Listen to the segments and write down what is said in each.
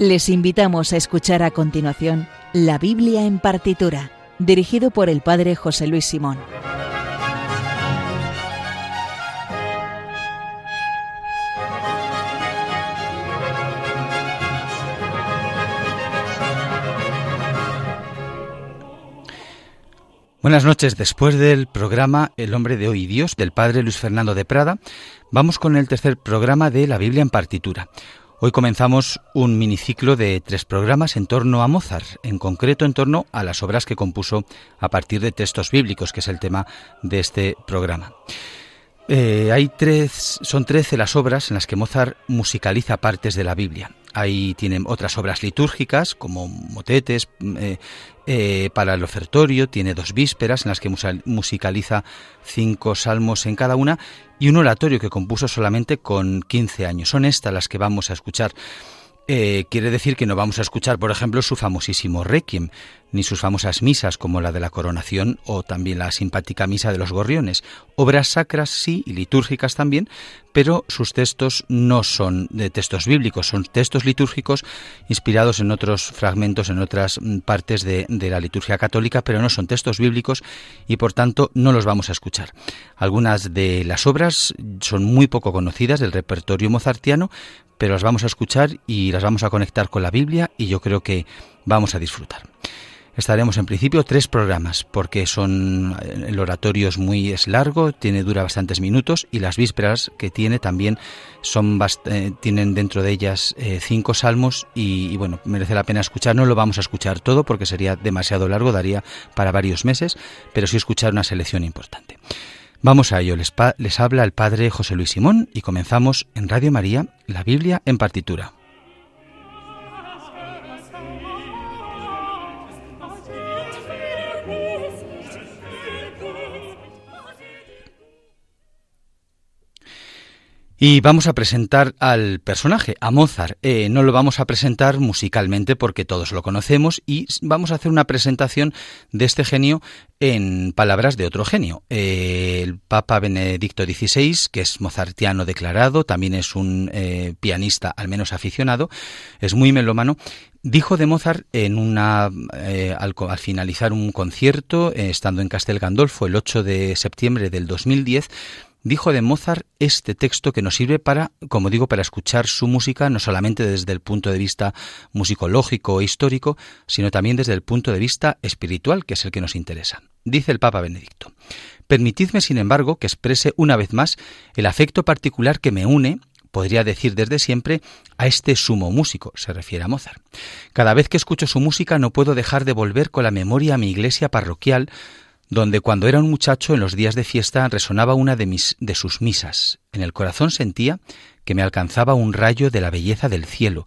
Les invitamos a escuchar a continuación La Biblia en partitura, dirigido por el Padre José Luis Simón. Buenas noches. Después del programa El hombre de hoy y Dios del Padre Luis Fernando de Prada, vamos con el tercer programa de la Biblia en partitura. Hoy comenzamos un miniciclo de tres programas en torno a Mozart, en concreto en torno a las obras que compuso a partir de textos bíblicos, que es el tema de este programa. Eh, hay tres, son trece las obras en las que Mozart musicaliza partes de la Biblia. Ahí tienen otras obras litúrgicas como motetes eh, eh, para el ofertorio, tiene dos vísperas en las que musicaliza cinco salmos en cada una y un oratorio que compuso solamente con 15 años. Son estas las que vamos a escuchar. Eh, quiere decir que no vamos a escuchar, por ejemplo, su famosísimo Requiem, ni sus famosas misas como la de la coronación o también la simpática misa de los gorriones. Obras sacras sí y litúrgicas también, pero sus textos no son de textos bíblicos, son textos litúrgicos inspirados en otros fragmentos, en otras mm, partes de, de la liturgia católica, pero no son textos bíblicos y por tanto no los vamos a escuchar. Algunas de las obras son muy poco conocidas del repertorio mozartiano, pero las vamos a escuchar y las vamos a conectar con la Biblia y yo creo que vamos a disfrutar. Estaremos en principio tres programas porque son el oratorio es muy es largo, tiene dura bastantes minutos y las vísperas que tiene también son eh, tienen dentro de ellas eh, cinco salmos y, y, bueno merece la pena escuchar. No lo vamos a escuchar todo porque sería demasiado largo, daría para varios meses, pero sí escuchar una selección importante. Vamos a ello, les, les habla el Padre José Luis Simón y comenzamos en Radio María, la Biblia en partitura. Y vamos a presentar al personaje, a Mozart. Eh, no lo vamos a presentar musicalmente porque todos lo conocemos y vamos a hacer una presentación de este genio en palabras de otro genio. Eh, el Papa Benedicto XVI, que es mozartiano declarado, también es un eh, pianista, al menos aficionado, es muy melómano, dijo de Mozart en una al, al, finalizar un concierto, estando en Castel Gandolfo el 8 de septiembre del 2010, dijo de Mozart este texto que nos sirve para, como digo, para escuchar su música no solamente desde el punto de vista musicológico e histórico, sino también desde el punto de vista espiritual, que es el que nos interesa. Dice el Papa Benedicto, Permitidme, sin embargo, que exprese una vez más el afecto particular que me une podría decir desde siempre, a este sumo músico, se refiere a Mozart. Cada vez que escucho su música no puedo dejar de volver con la memoria a mi iglesia parroquial, donde cuando era un muchacho en los días de fiesta resonaba una de, mis, de sus misas. En el corazón sentía que me alcanzaba un rayo de la belleza del cielo,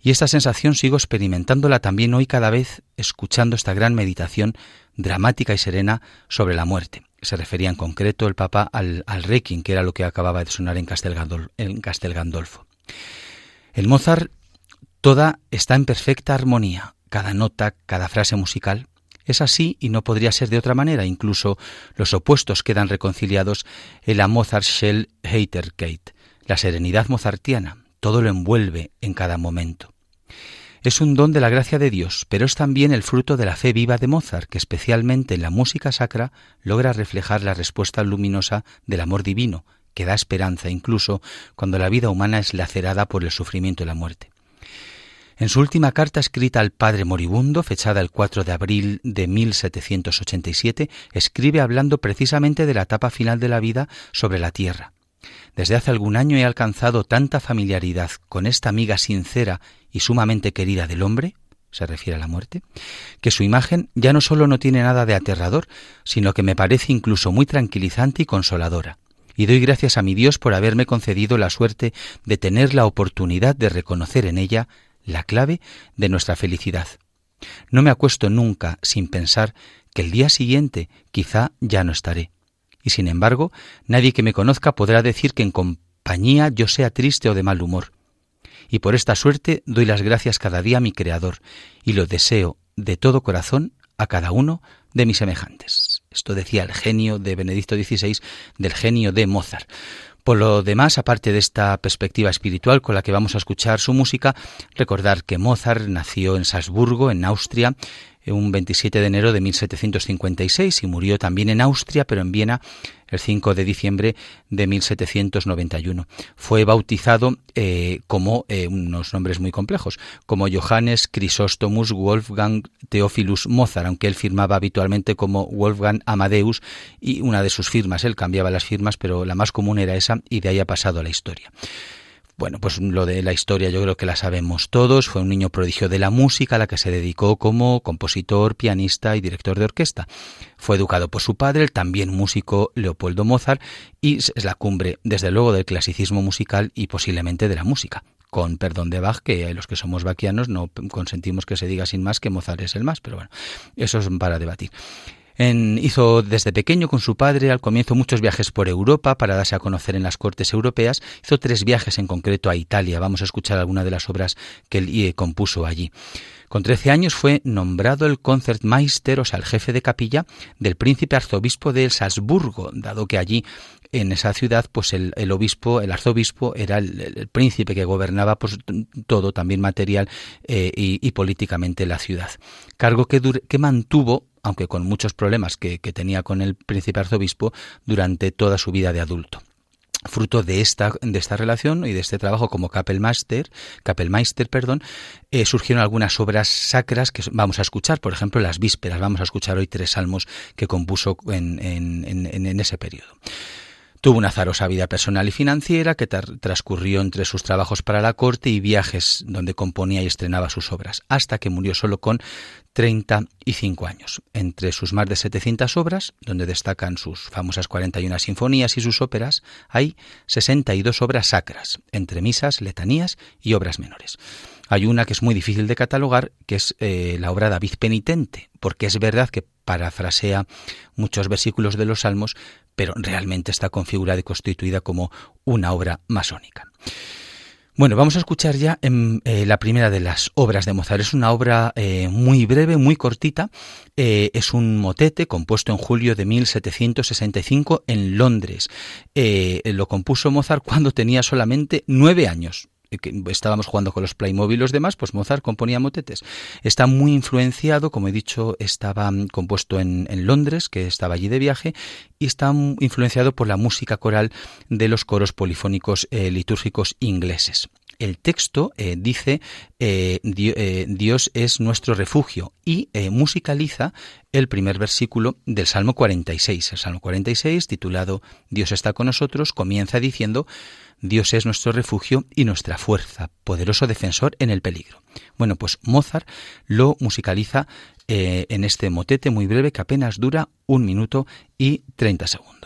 y esta sensación sigo experimentándola también hoy cada vez escuchando esta gran meditación dramática y serena sobre la muerte. Se refería en concreto el Papa al, al Requiem, que era lo que acababa de sonar en Castel, Gandolfo, en Castel Gandolfo. El Mozart toda está en perfecta armonía, cada nota, cada frase musical, es así y no podría ser de otra manera. Incluso los opuestos quedan reconciliados en la Mozart Shell Heiterkeit, la serenidad mozartiana. Todo lo envuelve en cada momento. Es un don de la gracia de Dios, pero es también el fruto de la fe viva de Mozart, que especialmente en la música sacra logra reflejar la respuesta luminosa del amor divino, que da esperanza incluso cuando la vida humana es lacerada por el sufrimiento y la muerte. En su última carta escrita al padre moribundo, fechada el 4 de abril de 1787, escribe hablando precisamente de la etapa final de la vida sobre la tierra. Desde hace algún año he alcanzado tanta familiaridad con esta amiga sincera y sumamente querida del hombre, se refiere a la muerte, que su imagen ya no solo no tiene nada de aterrador, sino que me parece incluso muy tranquilizante y consoladora. Y doy gracias a mi Dios por haberme concedido la suerte de tener la oportunidad de reconocer en ella la clave de nuestra felicidad. No me acuesto nunca sin pensar que el día siguiente quizá ya no estaré. Y sin embargo, nadie que me conozca podrá decir que en compañía yo sea triste o de mal humor. Y por esta suerte doy las gracias cada día a mi Creador y lo deseo de todo corazón a cada uno de mis semejantes. Esto decía el genio de Benedicto XVI del genio de Mozart. Por lo demás, aparte de esta perspectiva espiritual con la que vamos a escuchar su música, recordar que Mozart nació en Salzburgo, en Austria, un 27 de enero de 1756 y murió también en Austria, pero en Viena el 5 de diciembre de 1791. Fue bautizado eh, como eh, unos nombres muy complejos, como Johannes Chrysostomus Wolfgang Theophilus Mozart, aunque él firmaba habitualmente como Wolfgang Amadeus y una de sus firmas, él cambiaba las firmas, pero la más común era esa y de ahí ha pasado a la historia. Bueno, pues lo de la historia yo creo que la sabemos todos. Fue un niño prodigio de la música a la que se dedicó como compositor, pianista y director de orquesta. Fue educado por su padre, el también músico Leopoldo Mozart, y es la cumbre, desde luego, del clasicismo musical y posiblemente de la música. Con perdón de Bach, que los que somos baquianos no consentimos que se diga sin más que Mozart es el más, pero bueno, eso es para debatir hizo desde pequeño con su padre al comienzo muchos viajes por Europa para darse a conocer en las cortes europeas. Hizo tres viajes en concreto a Italia. Vamos a escuchar algunas de las obras que él eh, compuso allí. Con 13 años fue nombrado el Concertmeister, o sea, el jefe de capilla del príncipe arzobispo de Salzburgo, dado que allí en esa ciudad, pues el, obispo, el arzobispo, era el, príncipe que gobernaba pues, todo, también material eh, y, políticamente la ciudad. Cargo que, que mantuvo aunque con muchos problemas que, tenía con el príncipe arzobispo durante toda su vida de adulto fruto de esta, de esta relación y de este trabajo como Kapellmeister, Kapellmeister perdón, eh, surgieron algunas obras sacras que vamos a escuchar, por ejemplo, las vísperas. Vamos a escuchar hoy tres salmos que compuso en, en ese periodo. Tuvo una azarosa vida personal y financiera que transcurrió entre sus trabajos para la corte y viajes donde componía y estrenaba sus obras, hasta que murió solo con 35 años. Entre sus más de 700 obras, donde destacan sus famosas 41 sinfonías y sus óperas, hay 62 obras sacras, entre misas, letanías y obras menores. Hay una que es muy difícil de catalogar, que es eh, la obra David Penitente, porque es verdad que parafrasea muchos versículos de los Salmos, pero realmente está configurada y constituida como una obra masónica. Bueno, vamos a escuchar ya en, eh, la primera de las obras de Mozart. Es una obra eh, muy breve, muy cortita. es un motete compuesto en julio de 1765 en Londres. lo compuso Mozart cuando tenía solamente nueve años que estábamos jugando con los Playmobil y los demás, pues Mozart componía motetes. Está muy influenciado, como he dicho, estaba mm, compuesto en, Londres, que estaba allí de viaje, y está influenciado por la música coral de los coros polifónicos eh, litúrgicos ingleses. El texto eh, dice eh, Dios es nuestro refugio y musicaliza el primer versículo del Salmo 46. El Salmo 46, titulado Dios está con nosotros, comienza diciendo Dios es nuestro refugio y nuestra fuerza, poderoso defensor en el peligro. Bueno, pues Mozart lo musicaliza eh, en este motete muy breve que apenas dura un minuto y treinta segundos.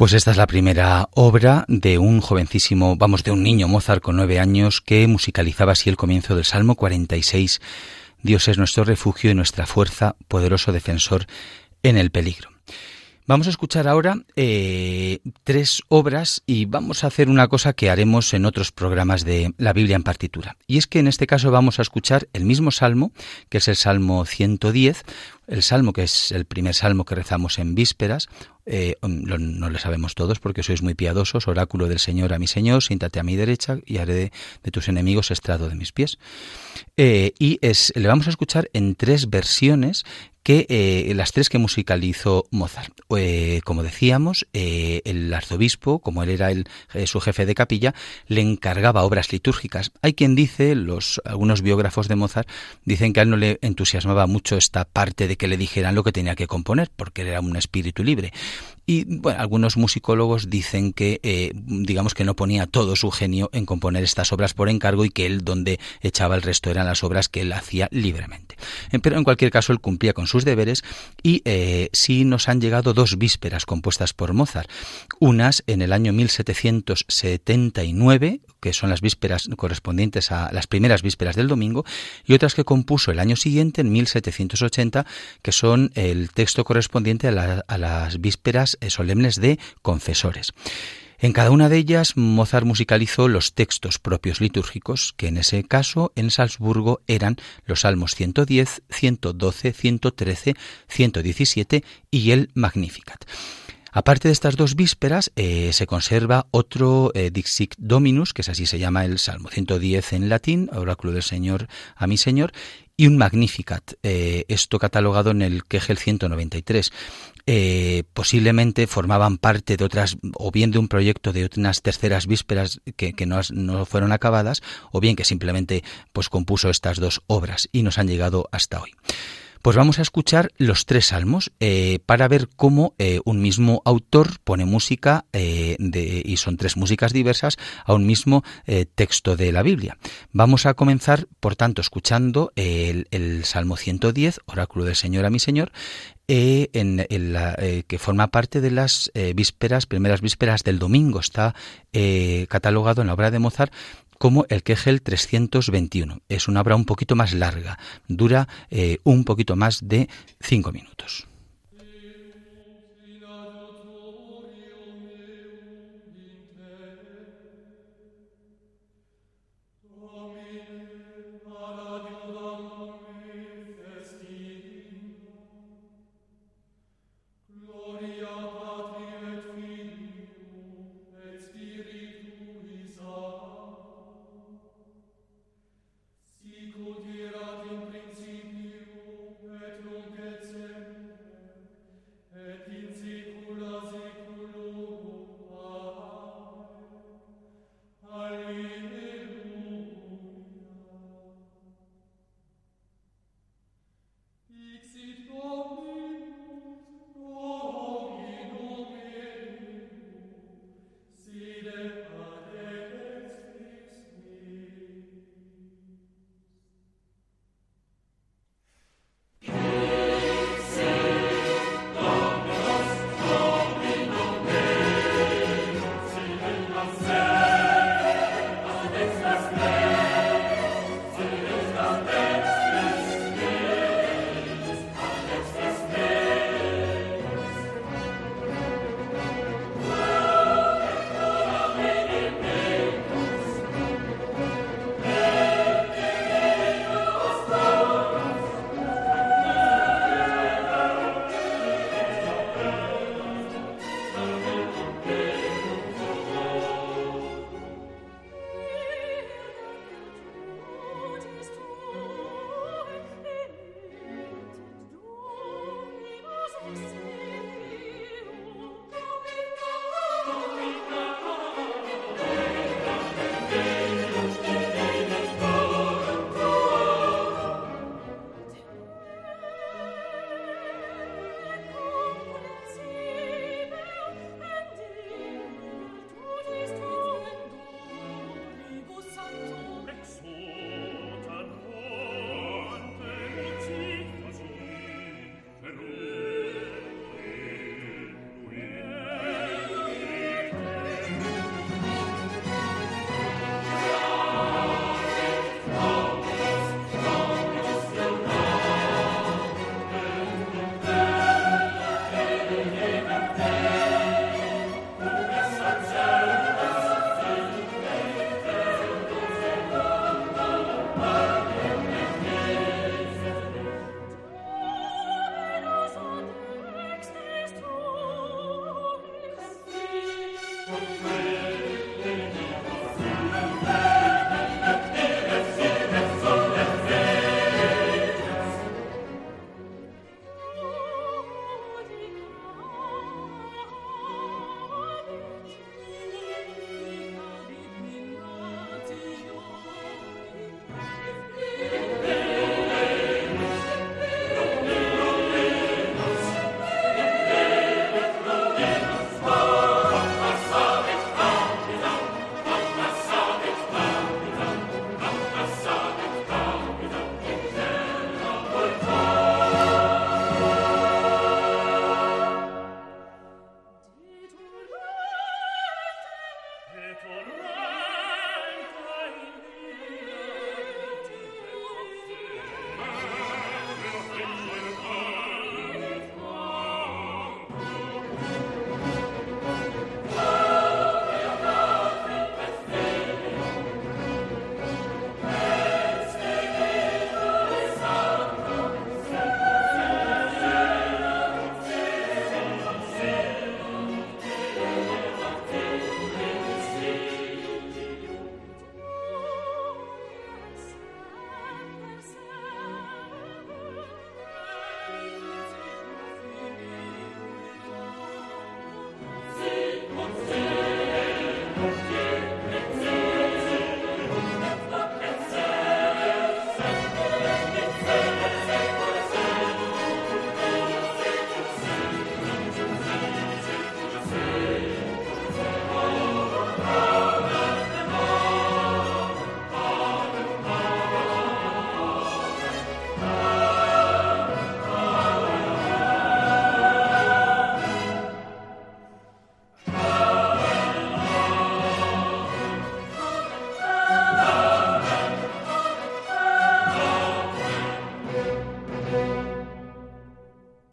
Pues esta es la primera obra de un jovencísimo, vamos, de un niño Mozart con nueve años que musicalizaba así el comienzo del Salmo 46. Dios es nuestro refugio y nuestra fuerza, poderoso defensor en el peligro. Vamos a escuchar ahora eh, tres obras y vamos a hacer una cosa que haremos en otros programas de la Biblia en partitura. Y es que en este caso vamos a escuchar el mismo salmo, que es el Salmo 110, el salmo que es el primer salmo que rezamos en vísperas, eh, no lo sabemos todos porque sois muy piadosos, oráculo del Señor a mi Señor, siéntate a mi derecha y haré de, tus enemigos estrado de mis pies. Eh, y es, le vamos a escuchar en tres versiones que eh, las tres que musicalizó Mozart. como decíamos, el arzobispo, como él era el, su jefe de capilla, le encargaba obras litúrgicas. Hay quien dice, los algunos biógrafos de Mozart dicen que a él no le entusiasmaba mucho esta parte de que le dijeran lo que tenía que componer, porque él era un espíritu libre. Y bueno, algunos musicólogos dicen que, eh, digamos que no ponía todo su genio en componer estas obras por encargo y que él donde echaba el resto eran las obras que él hacía libremente. Eh, pero en cualquier caso él cumplía con sus deberes y eh, sí nos han llegado dos vísperas compuestas por Mozart. Unas en el año 1779, que son las vísperas correspondientes a las primeras vísperas del domingo, y otras que compuso el año siguiente, en 1780, que son el texto correspondiente a, a las vísperas solemnes de confesores. En cada una de ellas Mozart musicalizó los textos propios litúrgicos, que en ese caso en Salzburgo eran los Salmos 110, 112, 113, 117 y el Magnificat. Aparte de estas dos vísperas, eh, se conserva otro eh, Dixit Dominus, que es así se llama el Salmo 110 en latín, oráculo del Señor a mi Señor, y un Magnificat, eh, esto catalogado en el Kegel 193. posiblemente formaban parte de otras, o bien de un proyecto de unas terceras vísperas que, no, no, fueron acabadas, o bien que simplemente pues compuso estas dos obras y nos han llegado hasta hoy. Pues vamos a escuchar los tres salmos eh, para ver cómo eh, un mismo autor pone música, eh, y son tres músicas diversas, a un mismo texto de la Biblia. Vamos a comenzar, por tanto, escuchando el, Salmo 110, Oráculo del Señor a mi Señor, que forma parte de las vísperas, primeras vísperas del domingo. Está catalogado en la obra de Mozart como el Kegel 321. Es una obra un poquito más larga, dura eh, un poquito más de cinco minutos.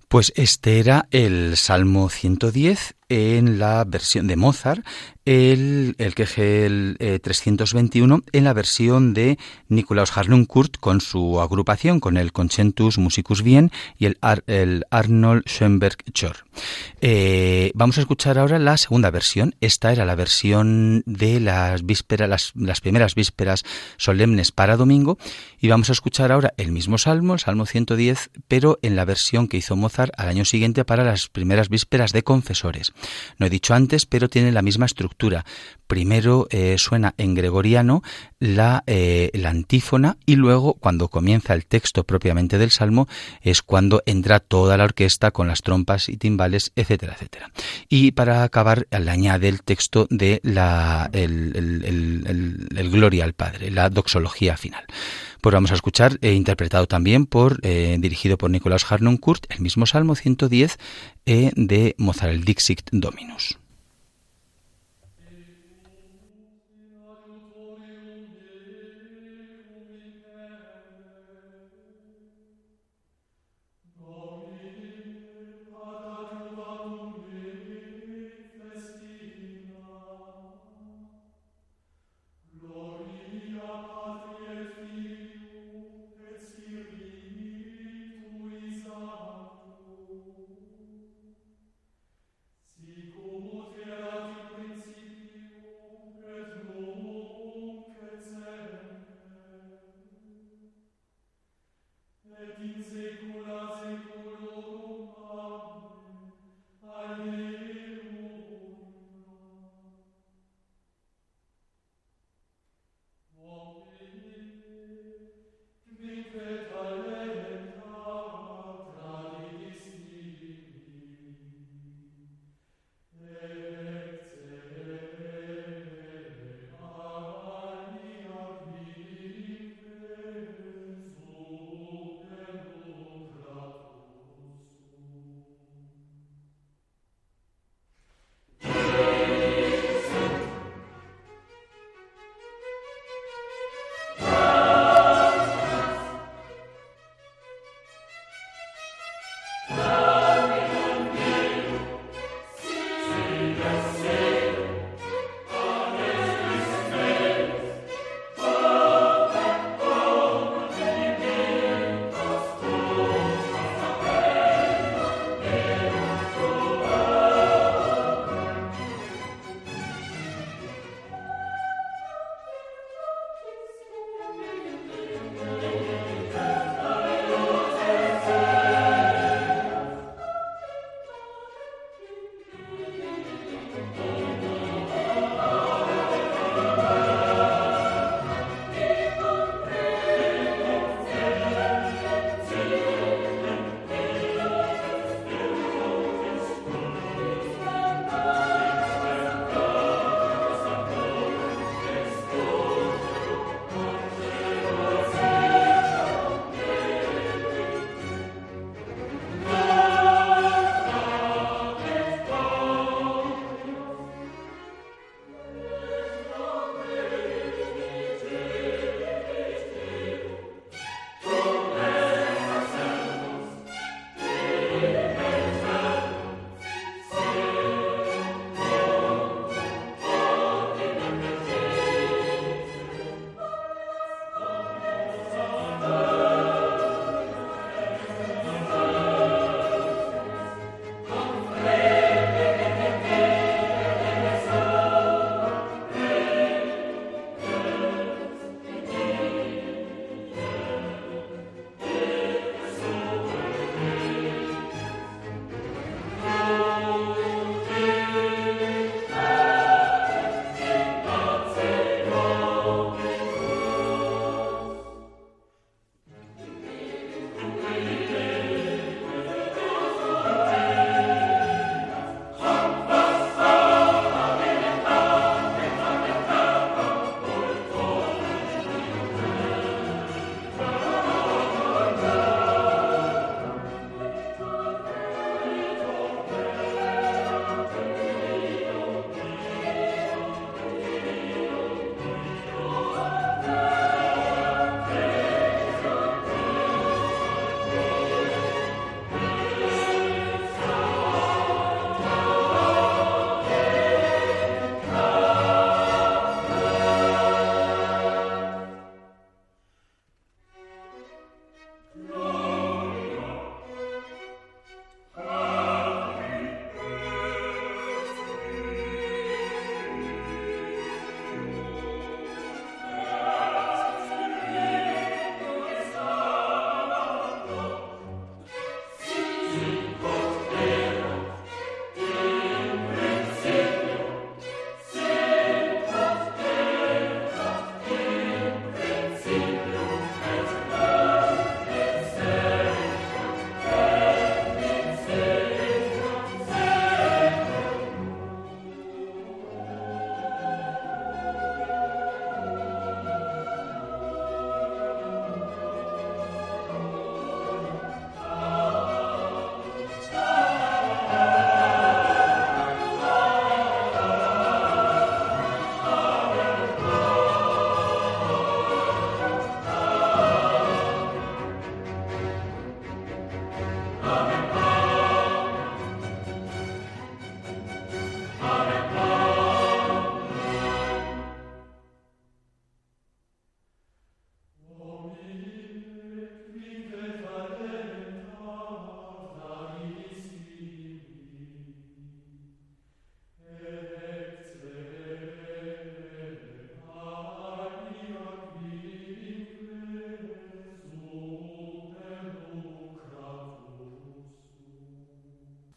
Pues este era el Salmo 110 en la versión de Mozart, el, el queje el, 321 en la versión de Nikolaus Harnoncourt con su agrupación, con el Concentus Musicus Wien y el, el Arnold Schoenberg Chor. Eh, vamos a escuchar ahora la segunda versión. Esta era la versión de las vísperas, las, las primeras vísperas solemnes para domingo. Y vamos a escuchar ahora el mismo salmo, el Salmo 110, pero en la versión que hizo Mozart al año siguiente para las primeras vísperas de confesores. No he dicho antes, pero tiene la misma estructura. Primero eh, suena en gregoriano la, eh, la antífona y luego, cuando comienza el texto propiamente del salmo, es cuando entra toda la orquesta con las trompas y timbales, etcétera, etcétera. Y para acabar, le añade el texto de la, el, el, Gloria al Padre, la doxología final. Pues vamos a escuchar, eh, interpretado también por, dirigido por Nicolás Harnoncourt, el mismo Salmo 110 de Mozart, el Dixit Dominus.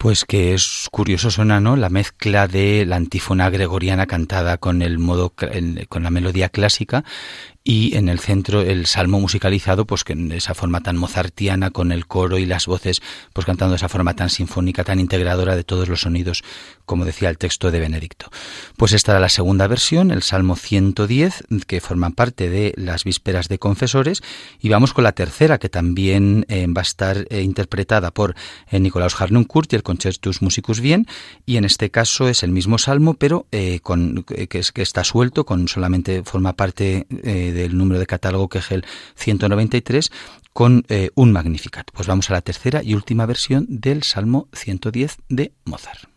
Pues que es curioso suena, ¿no? La mezcla de la antífona gregoriana cantada con el modo con la melodía clásica y en el centro el salmo musicalizado pues que de esa forma tan mozartiana con el coro y las voces pues cantando esa forma tan sinfónica tan integradora de todos los sonidos como decía el texto de Benedicto pues esta era la segunda versión el salmo 110 que forma parte de las vísperas de confesores y vamos con la tercera que también eh, va a estar eh, interpretada por eh, Nicolaus Harnoncourt y el Concertus Musicus Bien y en este caso es el mismo salmo pero con que, es, que está suelto con solamente forma parte del número de catálogo que es el 193 con eh, un Magnificat. Pues vamos a la tercera y última versión del Salmo 110 de Mozart.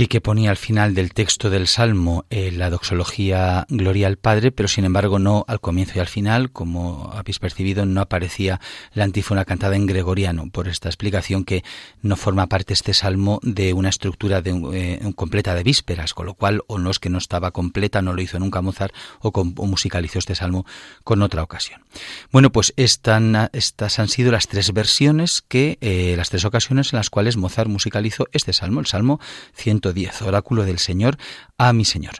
Sí que ponía al final del texto del Salmo eh, la doxología Gloria al Padre, pero sin embargo no al comienzo y al final, como habéis percibido, no aparecía la antífona cantada en gregoriano, por esta explicación que no forma parte este Salmo de una estructura eh, completa de vísperas, con lo cual o no es que no estaba completa, no lo hizo nunca Mozart, o, musicalizó este Salmo con otra ocasión. Bueno, pues estas han sido las tres versiones que, eh, las tres ocasiones en las cuales Mozart musicalizó este Salmo, el Salmo 100 110, Oráculo del Señor a mi Señor.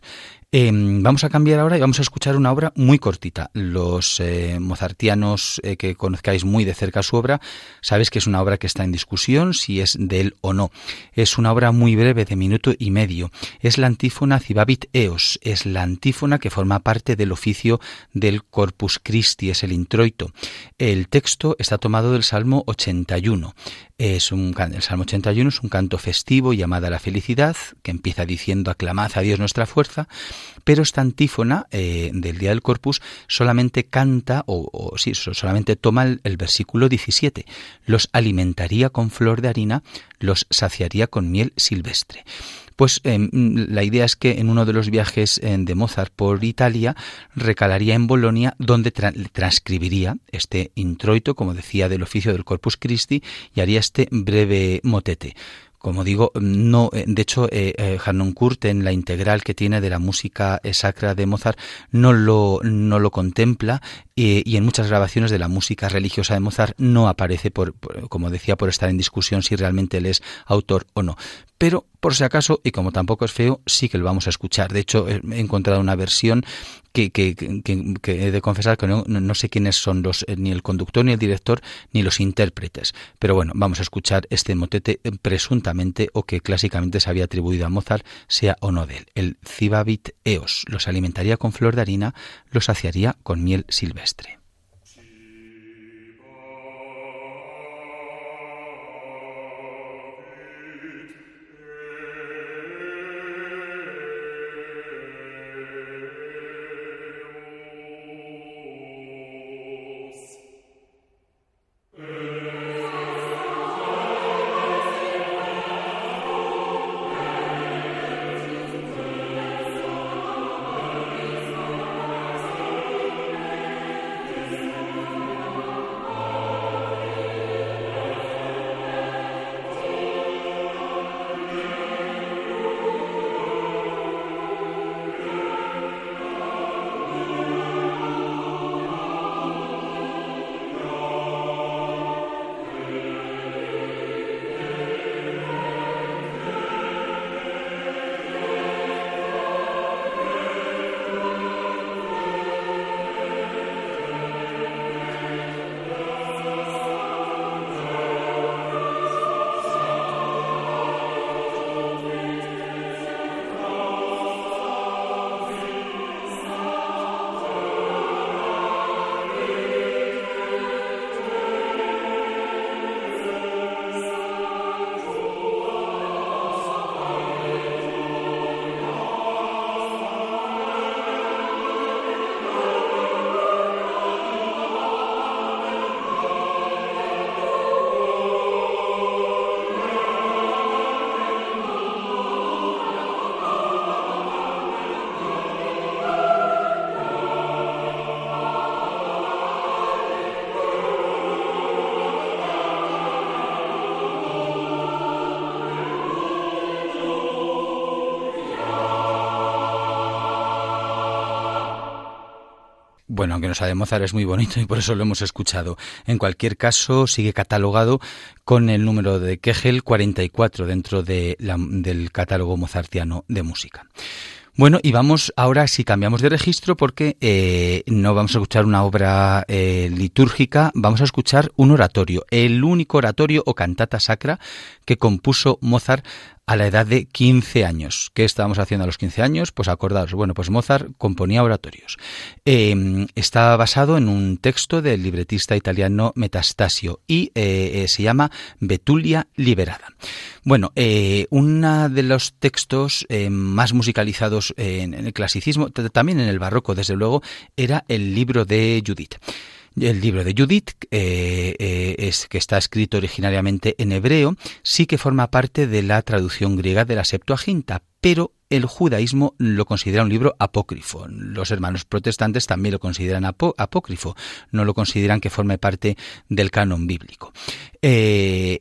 Em, vamos a cambiar ahora y vamos a escuchar una obra muy cortita. Los eh, mozartianos eh, que conozcáis muy de cerca su obra, sabéis que es una obra que está en discusión si es de él o no. Es una obra muy breve de minuto y medio. Es la antífona Cibabit Eos. Es la antífona que forma parte del oficio del Corpus Christi, es el introito. El texto está tomado del Salmo 81. Es un, el Salmo 81 es un canto festivo llamado a la felicidad, que empieza diciendo aclamad a Dios nuestra fuerza, pero esta antífona eh, del Día del Corpus solamente canta, o, sí, solamente toma el, el, versículo 17, los alimentaría con flor de harina, los saciaría con miel silvestre. Pues em, la idea es que en uno de los viajes de Mozart por Italia recalaría en Bolonia donde transcribiría este introito, como decía, del oficio del Corpus Christi y haría este breve motete como digo, no, eh, de hecho, eh, eh Kurt en la integral que tiene de la música eh, sacra de Mozart no lo, no lo contempla y en muchas grabaciones de la música religiosa de Mozart no aparece, por, como decía, por estar en discusión si realmente él es autor o no pero por si acaso, y como tampoco es feo, sí que lo vamos a escuchar. De hecho, he encontrado una versión que, que, que, he de confesar que no, no, sé quiénes son los, eh, ni el conductor, ni el director, ni los intérpretes. Pero bueno, vamos a escuchar este motete presuntamente o que clásicamente se había atribuido a Mozart, sea o no de él. El Cibabit Eos los alimentaría con flor de harina, los saciaría con miel silvestre. Bueno, aunque no sea de Mozart, es muy bonito y por eso lo hemos escuchado. En cualquier caso, sigue catalogado con el número de Kegel 44 dentro de del catálogo mozartiano de música. Bueno, y vamos ahora, si cambiamos de registro, porque eh, no vamos a escuchar una obra eh, litúrgica, vamos a escuchar un oratorio, el único oratorio o cantata sacra que compuso Mozart a la edad de 15 años. ¿Qué estábamos haciendo a los 15 años? Pues acordaos, bueno, pues Mozart componía oratorios. Eh, está basado en un texto del libretista italiano Metastasio y eh, se llama Betulia Liberada. Bueno, eh, uno de los textos eh, más musicalizados en, el clasicismo, también en el barroco, desde luego, era el libro de Judith. El libro de Judith, eh, eh, es, que está escrito originariamente en hebreo, sí que forma parte de la traducción griega de la Septuaginta, pero el judaísmo lo considera un libro apócrifo. Los hermanos protestantes también lo consideran apócrifo, no lo consideran que forme parte del canon bíblico. Eh,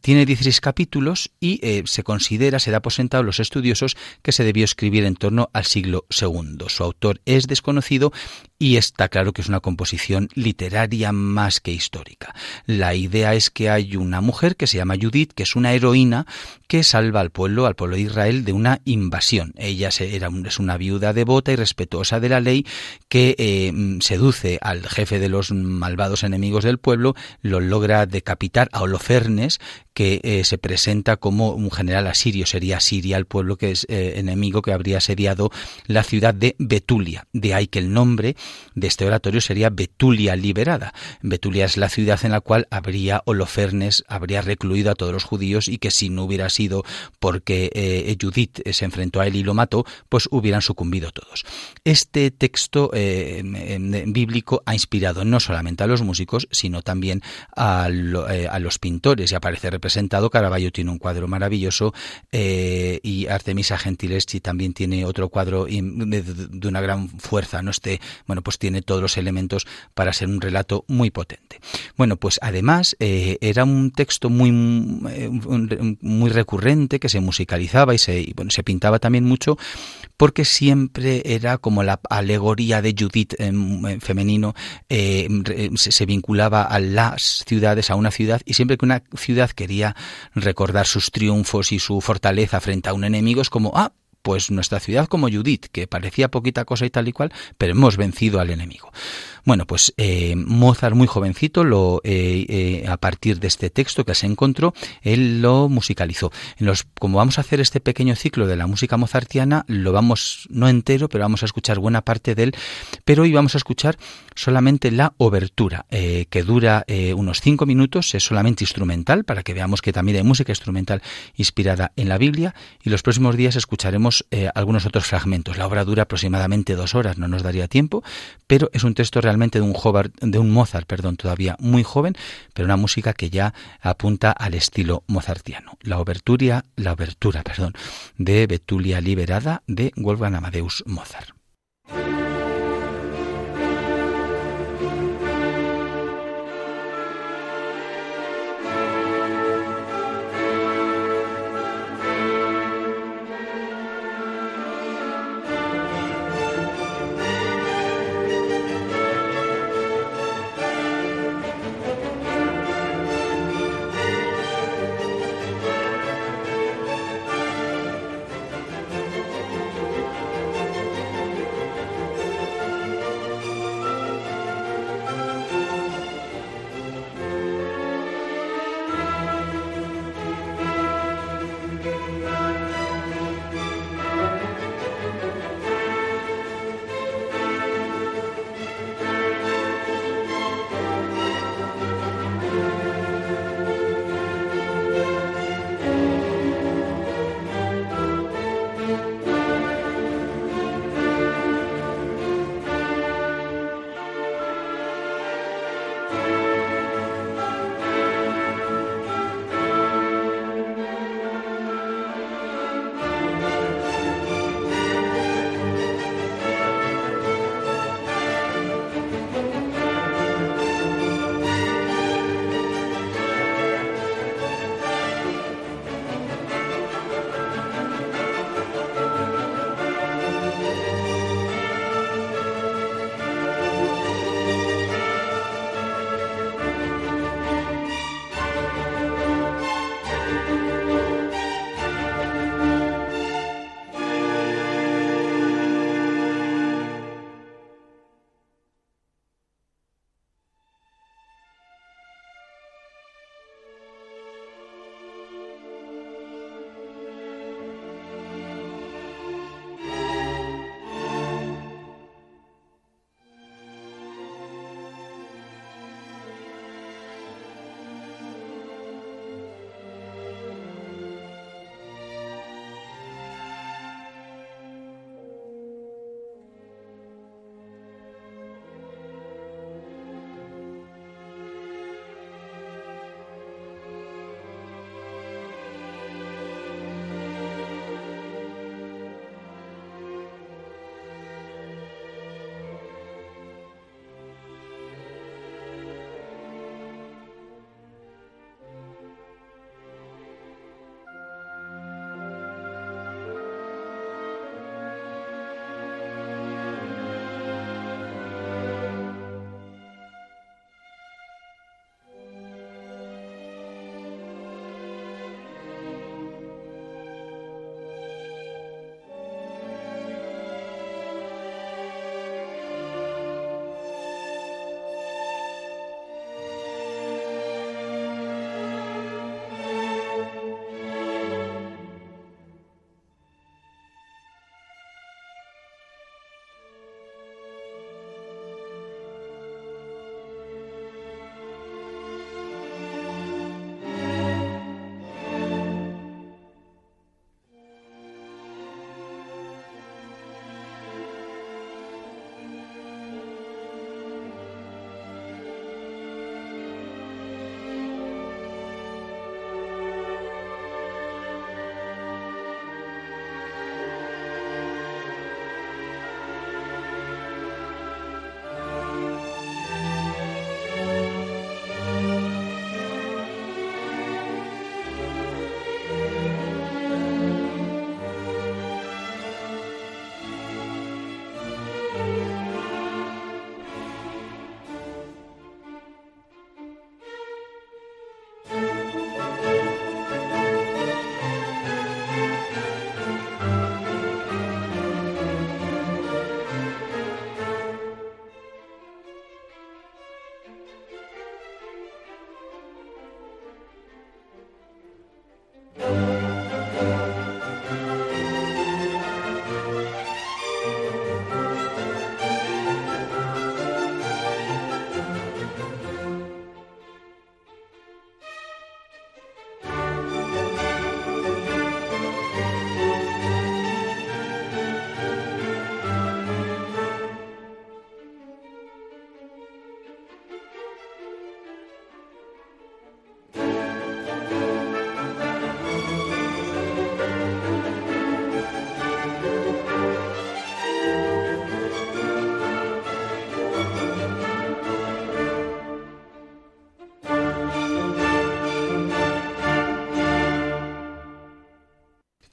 tiene 16 capítulos y eh, se considera, se da por sentado los estudiosos, que se debió escribir en torno al siglo II. Su autor es desconocido y está claro que es una composición literaria más que histórica. La idea es que hay una mujer que se llama Judith, que es una heroína que salva al pueblo, al pueblo de Israel, de una invasión. Ella es una viuda devota y respetuosa de la ley que eh, seduce al jefe de los malvados enemigos del pueblo, lo logra decapitar a Holofernes, que eh, se presenta como un general asirio, sería Siria el pueblo que es eh, enemigo que habría asediado la ciudad de Betulia. De ahí que el nombre de este oratorio sería Betulia liberada. Betulia es la ciudad en la cual habría Holofernes, habría recluido a todos los judíos y que si no hubiera sido porque Judith se enfrentó a él y lo mató, pues hubieran sucumbido todos. Este texto bíblico ha inspirado no solamente a los músicos, sino también a, los pintores y aparece presentado. Caravaggio tiene un cuadro maravilloso eh, y Artemisa Gentileschi también tiene otro cuadro de, una gran fuerza. ¿no? Este, bueno, pues tiene todos los elementos para ser un relato muy potente. Bueno, pues además eh, era un texto muy, eh, muy recurrente que se musicalizaba y se, bueno, se pintaba también mucho porque siempre era como la alegoría de Judith en, femenino, se, se, vinculaba a las ciudades, a una ciudad, y siempre que una ciudad quería recordar sus triunfos y su fortaleza frente a un enemigo, es como, ah, pues nuestra ciudad como Judith, que parecía poquita cosa y tal y cual, pero hemos vencido al enemigo. Bueno, pues eh, Mozart muy jovencito, lo, eh, eh, a partir de este texto que se encontró, él lo musicalizó. En los, como vamos a hacer este pequeño ciclo de la música mozartiana, lo vamos, no entero, pero vamos a escuchar buena parte de él, pero hoy vamos a escuchar solamente la obertura, que dura unos cinco minutos, es solamente instrumental, para que veamos que también hay música instrumental inspirada en la Biblia, y los próximos días escucharemos algunos otros fragmentos. La obra dura aproximadamente dos horas, no nos daría tiempo, pero es un texto realmente de un, de un Mozart, perdón, todavía muy joven, pero una música que ya apunta al estilo mozartiano. La obertura, la obertura, perdón, de Betulia Liberada de Wolfgang Amadeus Mozart.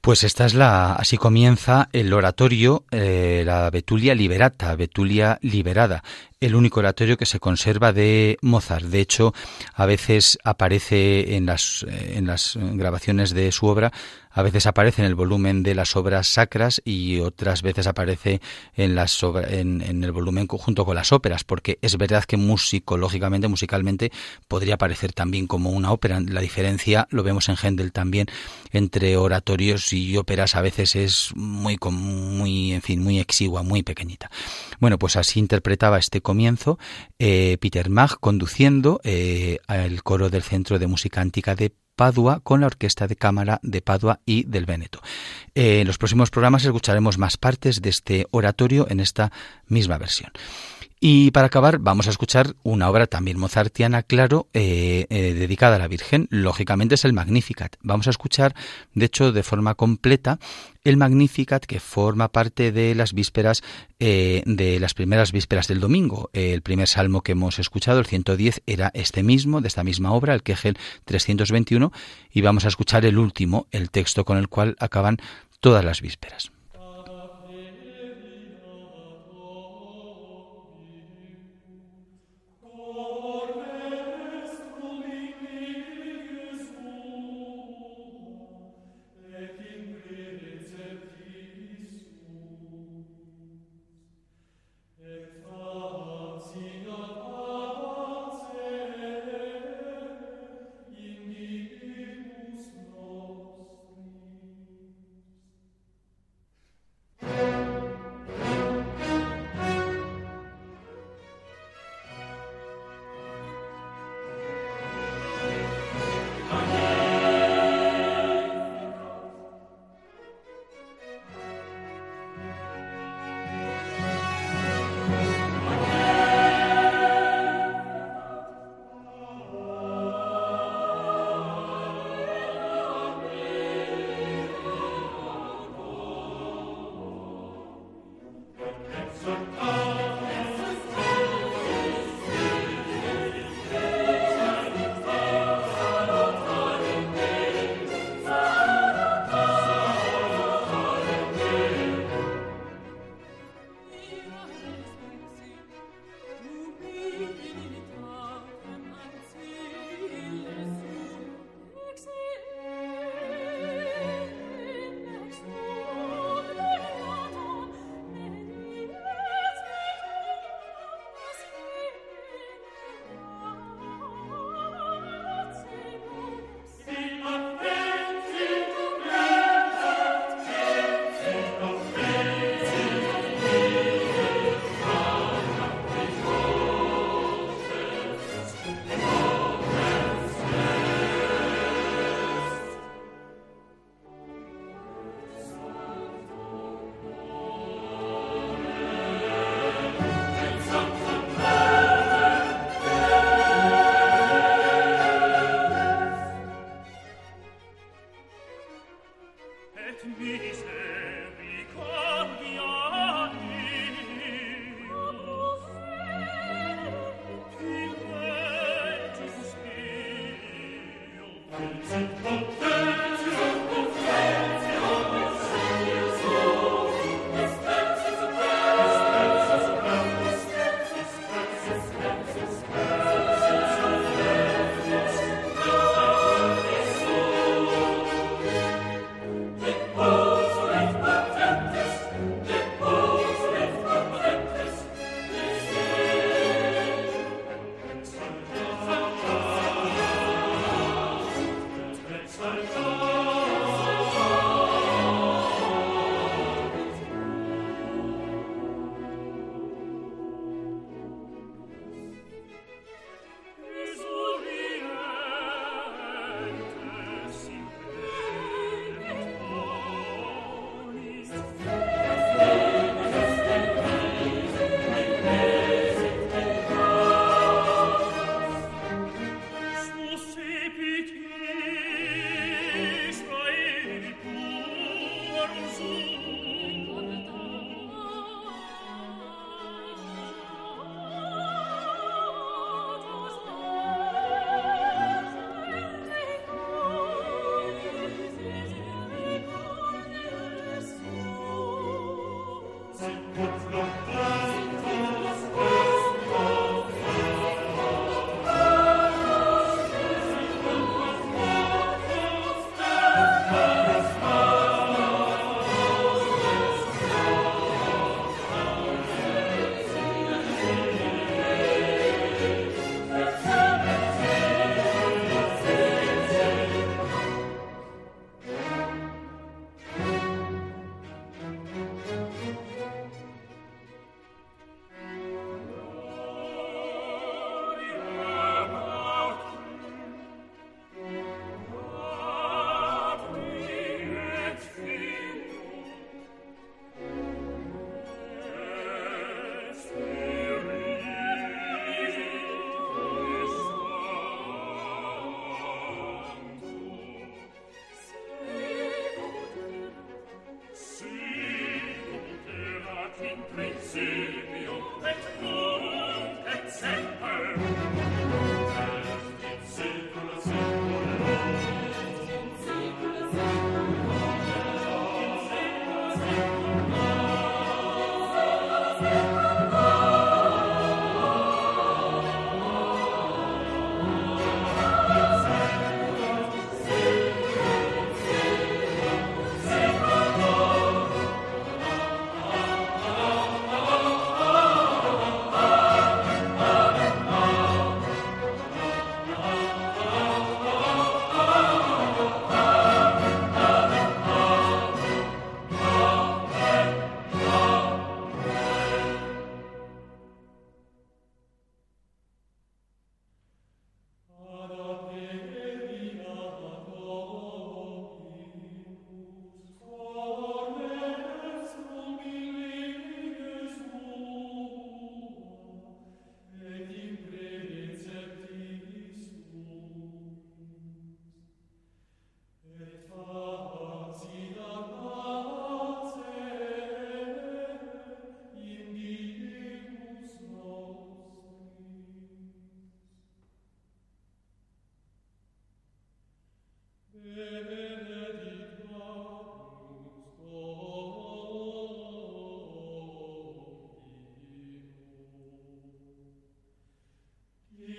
Pues esta es la, así comienza el oratorio, eh, la Betulia Liberata, Betulia Liberada, el único oratorio que se conserva de Mozart. De hecho, a veces aparece en las, eh, en las grabaciones de su obra a veces aparece en el volumen de las obras sacras y otras veces aparece en, las en, el volumen junto con las óperas, porque es verdad que musicológicamente, musicalmente, podría parecer también como una ópera. La diferencia lo vemos en Händel también entre oratorios y óperas a veces es muy, muy, en fin, muy exigua, muy pequeñita. Bueno, pues así interpretaba este comienzo eh, Peter Mag conduciendo eh, el coro del Centro de Música Antigua de Padua con la Orquesta de Cámara de Padua y del Véneto. Eh, en los próximos programas escucharemos más partes de este oratorio en esta misma versión. Y para acabar, vamos a escuchar una obra también mozartiana, claro, eh, eh, dedicada a la Virgen. Lógicamente es el Magnificat. Vamos a escuchar, de hecho, de forma completa, el Magnificat que forma parte de las vísperas, eh, de las primeras vísperas del domingo. el primer salmo que hemos escuchado, el 110, era este mismo, de esta misma obra, el Kegel 321, y vamos a escuchar el último, el texto con el cual acaban todas las vísperas.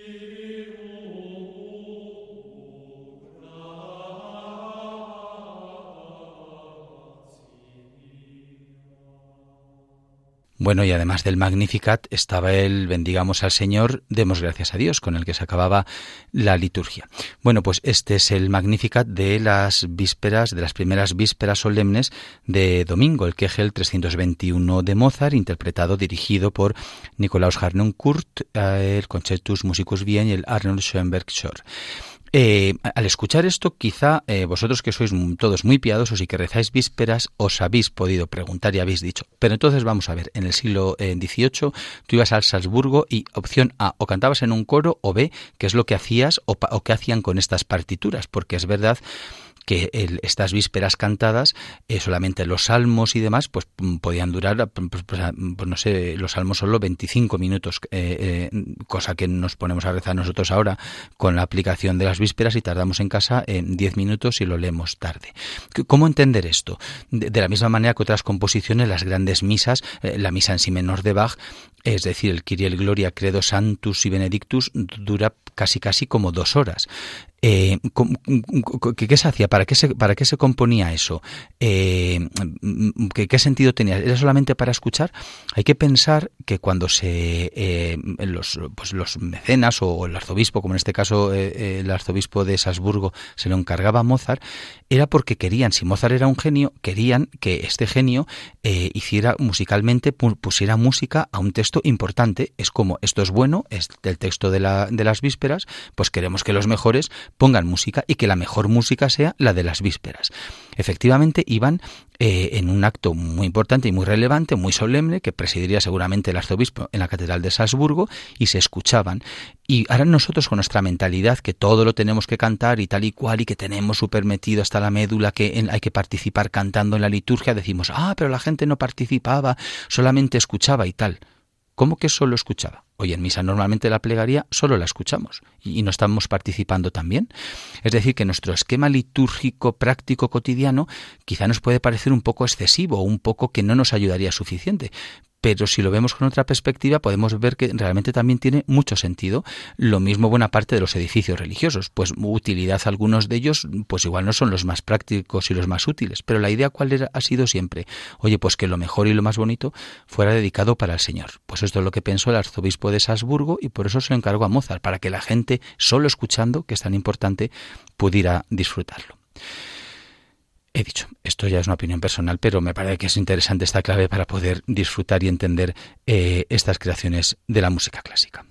Spirit. Bueno, y además del Magnificat estaba el Bendigamos al Señor, demos gracias a Dios, con el que se acababa la liturgia. Bueno, pues este es el Magnificat de las vísperas, de las primeras vísperas solemnes de domingo, el Kegel 321 de Mozart, interpretado, dirigido por Nikolaus Harnoncourt, eh, el Concertus Musicus Wien y el Arnold Schoenberg Schor. Eh, al escuchar esto, quizá eh, vosotros que sois todos muy piadosos y que rezáis vísperas, os habéis podido preguntar y habéis dicho. Pero entonces vamos a ver, en el siglo XVIII eh, tú ibas al Salzburgo y opción A, o cantabas en un coro, o B, qué es lo que hacías o, o qué hacían con estas partituras, porque es verdad que estas vísperas cantadas, eh, solamente los salmos y demás, pues mm, podían durar, pues, pues, pues, pues, no sé, los salmos solo 25 minutos, eh, eh, cosa que nos ponemos a rezar nosotros ahora con la aplicación de las vísperas y tardamos en casa en 10 minutos y lo leemos tarde. ¿Cómo entender esto? De, la misma manera que otras composiciones, las grandes misas, la misa en sí menor de Bach, es decir, el Kyrie el Gloria, Credo Santus y Benedictus, dura casi casi como dos horas. Eh, ¿qué, se hacía? ¿Para qué se, para qué se componía eso? Eh, ¿qué, sentido tenía? ¿Era solamente para escuchar? Hay que pensar que cuando se eh, los, pues los mecenas o el arzobispo, como en este caso el arzobispo de Salzburgo se lo encargaba a Mozart, era porque querían, si Mozart era un genio, querían que este genio hiciera musicalmente, pusiera música a un texto importante. Es como, esto es bueno, es del texto de, la, de las vísperas, pues queremos que los mejores pongan música y que la mejor música sea la de las vísperas. Efectivamente, iban eh, en un acto muy importante y muy relevante, muy solemne, que presidiría seguramente el arzobispo en la Catedral de Salzburgo, y se escuchaban. Y ahora nosotros con nuestra mentalidad, que todo lo tenemos que cantar y tal y cual, y que tenemos súper metido hasta la médula, que hay que participar cantando en la liturgia, decimos, ah, pero la gente no participaba, solamente escuchaba y tal. ¿Cómo que solo escuchaba? Hoy en misa normalmente la plegaria solo la escuchamos y no estamos participando también. Es decir, que nuestro esquema litúrgico práctico cotidiano quizá nos puede parecer un poco excesivo un poco que no nos ayudaría suficiente, pero si lo vemos con otra perspectiva podemos ver que realmente también tiene mucho sentido. Lo mismo buena parte de los edificios religiosos, pues utilidad algunos de ellos pues igual no son los más prácticos y los más útiles, pero la idea cuál era, ha sido siempre, oye, pues que lo mejor y lo más bonito fuera dedicado para el Señor. Pues esto es lo que pensó el arzobispo de Salzburgo y por eso se encargó a Mozart, para que la gente solo escuchando, que es tan importante, pudiera disfrutarlo. He dicho, esto ya es una opinión personal, pero me parece que es interesante esta clave para poder disfrutar y entender eh, estas creaciones de la música clásica.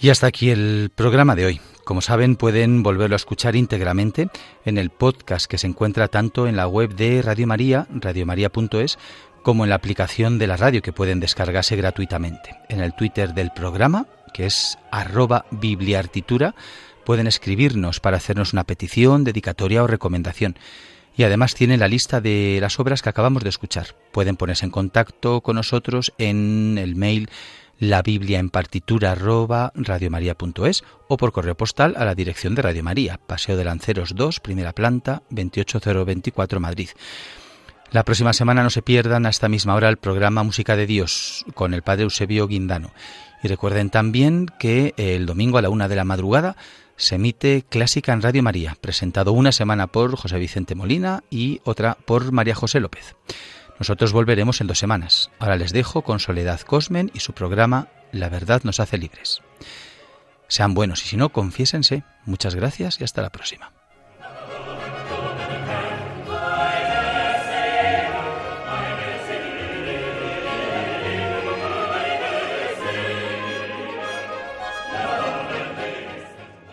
Y hasta aquí el programa de hoy. Como saben, pueden volverlo a escuchar íntegramente en el podcast que se encuentra tanto en la web de Radio María, radiomaria.es, como en la aplicación de la radio que pueden descargarse gratuitamente. En el Twitter del programa, que es arroba bibliartitura, pueden escribirnos para hacernos una petición, dedicatoria o recomendación. Y además tienen la lista de las obras que acabamos de escuchar. Pueden ponerse en contacto con nosotros en el mail la Biblia en partitura arroba radiomaria.es o por correo postal a la dirección de Radio María, Paseo de Lanceros 2, primera planta, 28024 Madrid. La próxima semana no se pierdan a esta misma hora el programa Música de Dios con el Padre Eusebio Guindano. Y recuerden también que el domingo a la una de la madrugada se emite Clásica en Radio María, presentado una semana por José Vicente Molina y otra por María José López. Nosotros volveremos en dos semanas. Ahora les dejo con Soledad Cosmen y su programa La verdad nos hace libres. Sean buenos y si no, confiésense. Muchas gracias y hasta la próxima.